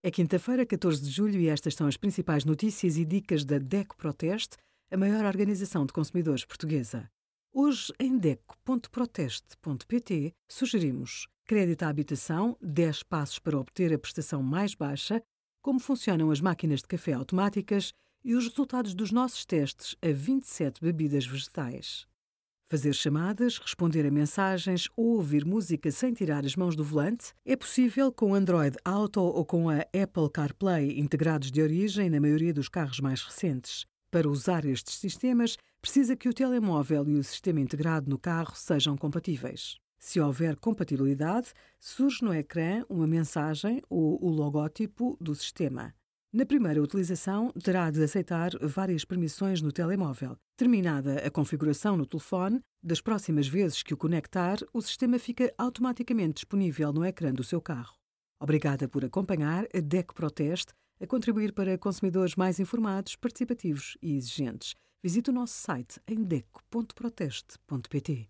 É quinta-feira, 14 de julho, e estas são as principais notícias e dicas da DECO Proteste, a maior organização de consumidores portuguesa. Hoje, em DECO.proteste.pt, sugerimos crédito à habitação, 10 passos para obter a prestação mais baixa, como funcionam as máquinas de café automáticas e os resultados dos nossos testes a 27 bebidas vegetais. Fazer chamadas, responder a mensagens ou ouvir música sem tirar as mãos do volante é possível com Android Auto ou com a Apple CarPlay integrados de origem na maioria dos carros mais recentes. Para usar estes sistemas, precisa que o telemóvel e o sistema integrado no carro sejam compatíveis. Se houver compatibilidade, surge no ecrã uma mensagem ou o logótipo do sistema. Na primeira utilização, terá de aceitar várias permissões no telemóvel. Terminada a configuração no telefone, das próximas vezes que o conectar, o sistema fica automaticamente disponível no ecrã do seu carro. Obrigada por acompanhar a DEC Proteste a contribuir para consumidores mais informados, participativos e exigentes. Visite o nosso site em deco.proteste.pt.